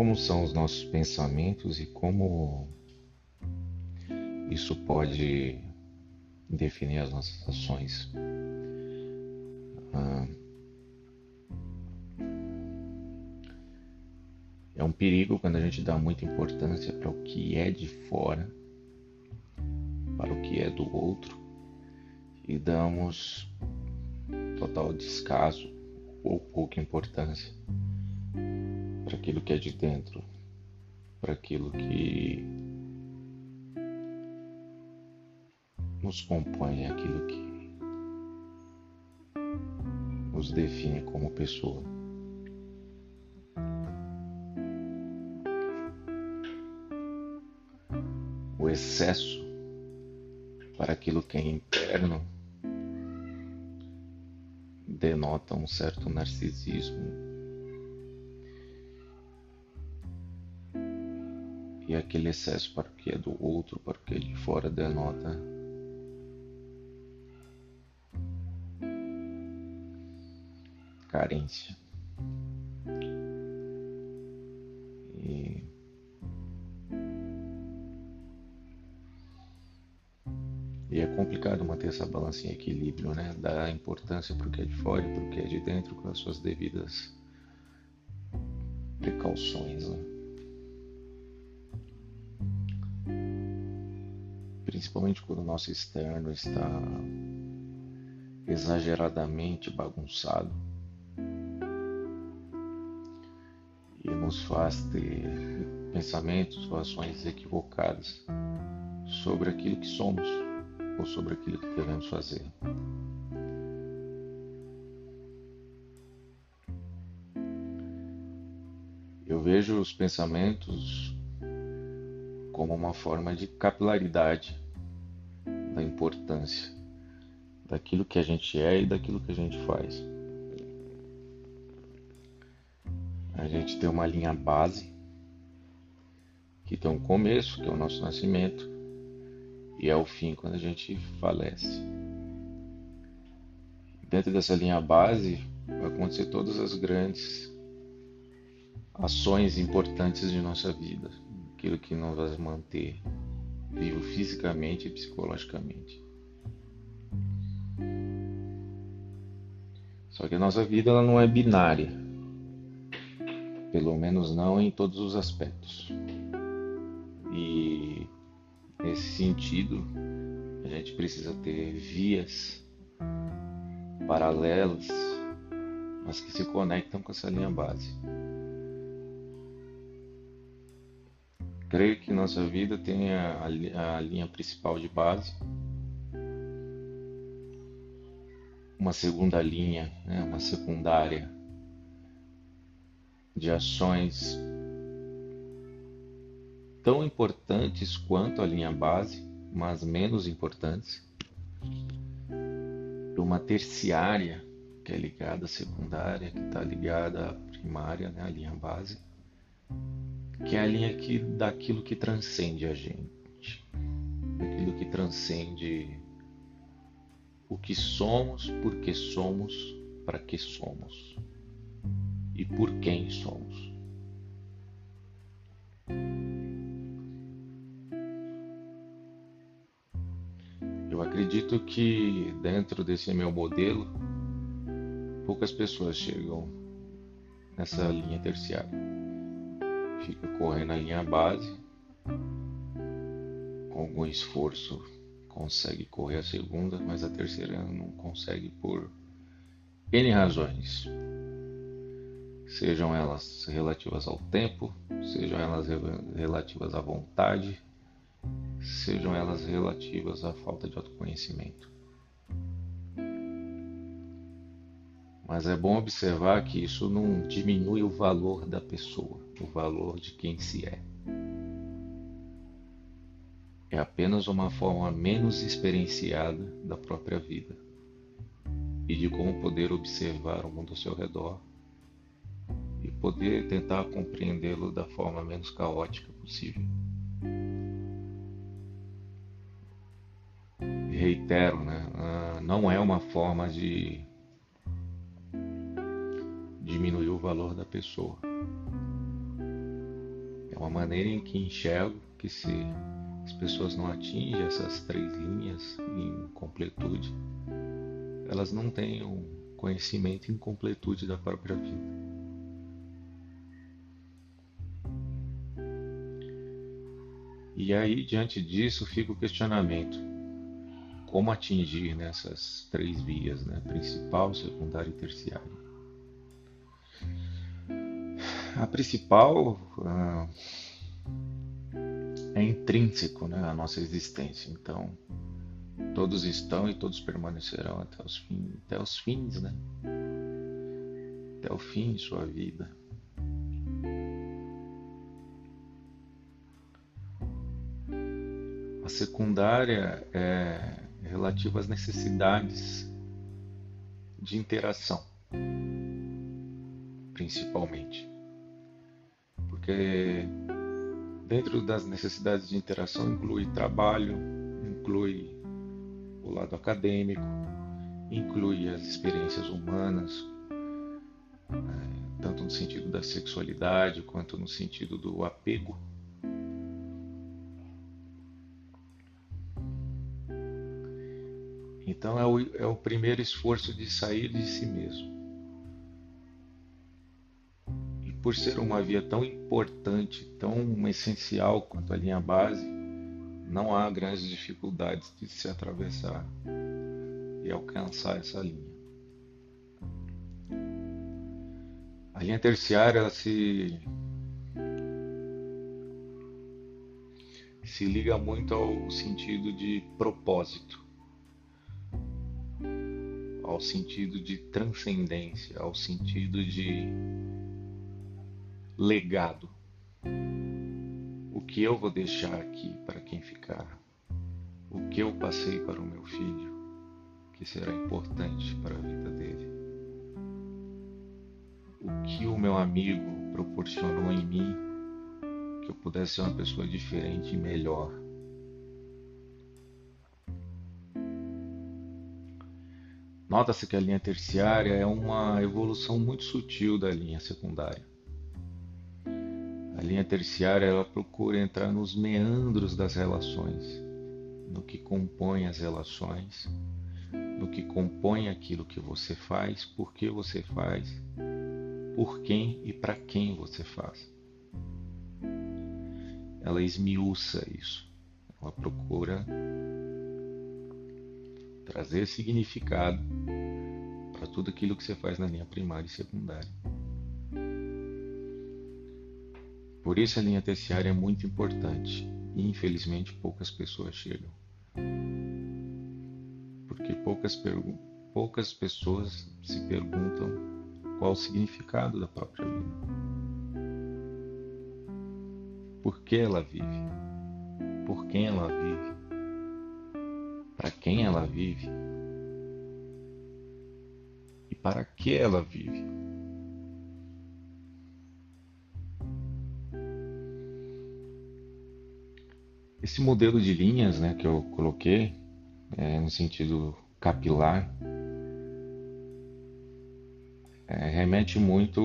como são os nossos pensamentos e como isso pode definir as nossas ações. Ah, é um perigo quando a gente dá muita importância para o que é de fora, para o que é do outro, e damos total descaso ou pouca importância para aquilo que é de dentro, para aquilo que nos compõe, aquilo que nos define como pessoa. O excesso para aquilo que é interno denota um certo narcisismo e aquele excesso para o que é do outro, para o que é de fora denota carência. E E é complicado manter essa balança em equilíbrio, né? Dar importância para o que é de fora e para o que é de dentro com as suas devidas precauções, né? Principalmente quando o nosso externo está exageradamente bagunçado e nos faz ter pensamentos ou ações equivocadas sobre aquilo que somos ou sobre aquilo que devemos fazer. Eu vejo os pensamentos como uma forma de capilaridade da importância daquilo que a gente é e daquilo que a gente faz. A gente tem uma linha base que tem um começo, que é o nosso nascimento, e é o fim quando a gente falece. Dentro dessa linha base vai acontecer todas as grandes ações importantes de nossa vida, aquilo que nos vai manter vivo fisicamente e psicologicamente. Só que a nossa vida ela não é binária, pelo menos não em todos os aspectos. E nesse sentido, a gente precisa ter vias paralelas, mas que se conectam com essa linha base. Creio que nossa vida tem a, a linha principal de base, uma segunda linha, né, uma secundária de ações tão importantes quanto a linha base, mas menos importantes, uma terciária que é ligada à secundária, que está ligada à primária, né, à linha base que é a linha que, daquilo que transcende a gente, daquilo que transcende o que somos, por que somos, para que somos. E por quem somos. Eu acredito que dentro desse meu modelo, poucas pessoas chegam nessa linha terciária fica correndo na linha base, com algum esforço consegue correr a segunda, mas a terceira não consegue por N razões. Sejam elas relativas ao tempo, sejam elas relativas à vontade, sejam elas relativas à falta de autoconhecimento. Mas é bom observar que isso não diminui o valor da pessoa o valor de quem se é. É apenas uma forma menos experienciada da própria vida e de como poder observar o mundo ao seu redor e poder tentar compreendê-lo da forma menos caótica possível. reitero, né? Ah, não é uma forma de diminuir o valor da pessoa uma maneira em que enxergo que se as pessoas não atingem essas três linhas em completude, elas não têm um conhecimento em completude da própria vida. E aí, diante disso, fica o questionamento: como atingir nessas três vias, né? principal, secundária e terciária? A principal uh, é intrínseco né, à nossa existência, então todos estão e todos permanecerão até os, fim, até os fins, né? até o fim de sua vida. secundária é relativa às necessidades de interação, principalmente. Porque dentro das necessidades de interação inclui trabalho, inclui o lado acadêmico, inclui as experiências humanas, é, tanto no sentido da sexualidade quanto no sentido do apego Então é o, é o primeiro esforço de sair de si mesmo. Por ser uma via tão importante, tão essencial quanto a linha base, não há grandes dificuldades de se atravessar e alcançar essa linha. A linha terciária ela se se liga muito ao sentido de propósito ao sentido de transcendência, ao sentido de legado. O que eu vou deixar aqui para quem ficar? O que eu passei para o meu filho, que será importante para a vida dele? O que o meu amigo proporcionou em mim que eu pudesse ser uma pessoa diferente e melhor? Nota-se que a linha terciária é uma evolução muito sutil da linha secundária. A linha terciária ela procura entrar nos meandros das relações, no que compõe as relações, no que compõe aquilo que você faz, por que você faz, por quem e para quem você faz. Ela esmiuça isso. Ela procura trazer significado para tudo aquilo que você faz na linha primária e secundária. Por isso a linha terciária é muito importante e infelizmente poucas pessoas chegam. Porque poucas, poucas pessoas se perguntam qual o significado da própria vida. Por que ela vive? Por quem ela vive? para quem ela vive e para que ela vive. Esse modelo de linhas né, que eu coloquei, é, no sentido capilar, é, remete muito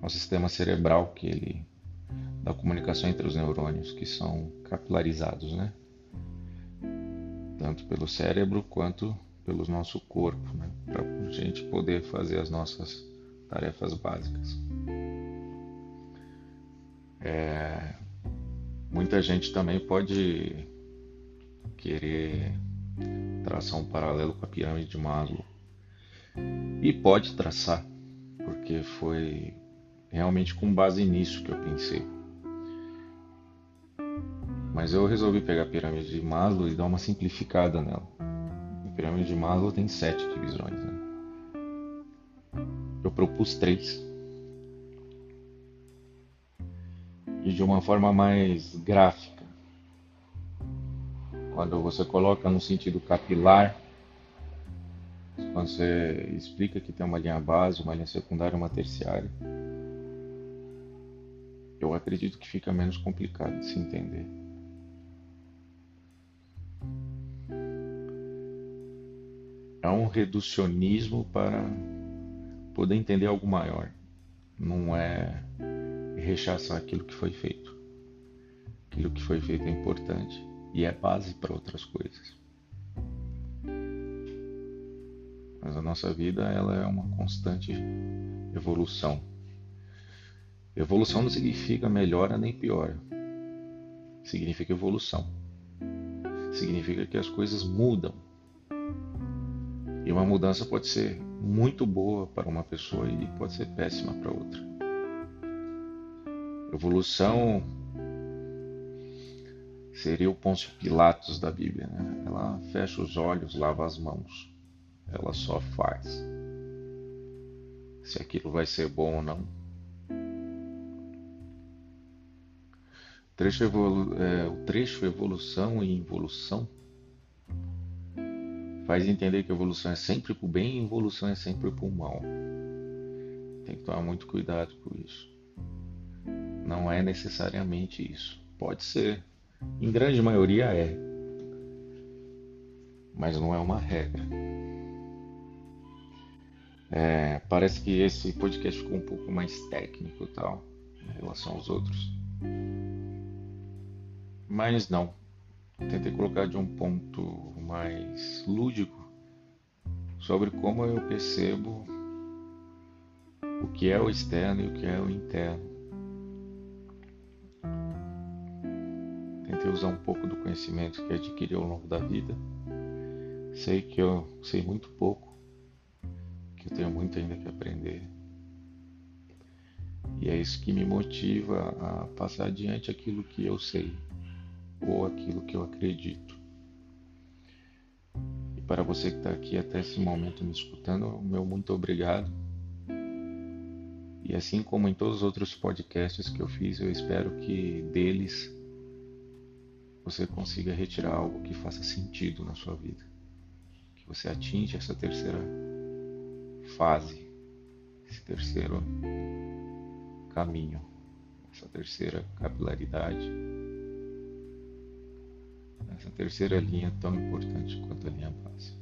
ao sistema cerebral que ele da comunicação entre os neurônios que são capilarizados, né? tanto pelo cérebro quanto pelo nosso corpo, né? para a gente poder fazer as nossas tarefas básicas. É, muita gente também pode querer traçar um paralelo com a pirâmide de Maslow e pode traçar, porque foi realmente com base nisso que eu pensei. Mas eu resolvi pegar a pirâmide de Maslow e dar uma simplificada nela. A pirâmide de Maslow tem sete divisões. Né? Eu propus três. E de uma forma mais gráfica. Quando você coloca no sentido capilar, quando você explica que tem uma linha base, uma linha secundária uma terciária, eu acredito que fica menos complicado de se entender. há um reducionismo para poder entender algo maior. Não é rechaçar aquilo que foi feito. Aquilo que foi feito é importante e é base para outras coisas. Mas a nossa vida ela é uma constante evolução. Evolução não significa melhora nem piora. Significa evolução. Significa que as coisas mudam. E uma mudança pode ser muito boa para uma pessoa e pode ser péssima para outra. Evolução seria o Pôncio Pilatos da Bíblia. Né? Ela fecha os olhos, lava as mãos. Ela só faz. Se aquilo vai ser bom ou não. O trecho, evolu é, o trecho evolução e involução faz entender que evolução é sempre para o bem e involução é sempre para o mal. Tem que tomar muito cuidado com isso. Não é necessariamente isso. Pode ser. Em grande maioria é. Mas não é uma regra. É, parece que esse podcast ficou um pouco mais técnico e tal, em relação aos outros. Mas não. Tentei colocar de um ponto mais lúdico sobre como eu percebo o que é o externo e o que é o interno. Tentei usar um pouco do conhecimento que adquiri ao longo da vida. Sei que eu sei muito pouco, que eu tenho muito ainda que aprender. E é isso que me motiva a passar adiante aquilo que eu sei ou aquilo que eu acredito. E para você que está aqui até esse momento me escutando, meu muito obrigado. E assim como em todos os outros podcasts que eu fiz, eu espero que deles você consiga retirar algo que faça sentido na sua vida. Que você atinja essa terceira fase, esse terceiro caminho, essa terceira capilaridade essa terceira linha tão importante quanto a linha base.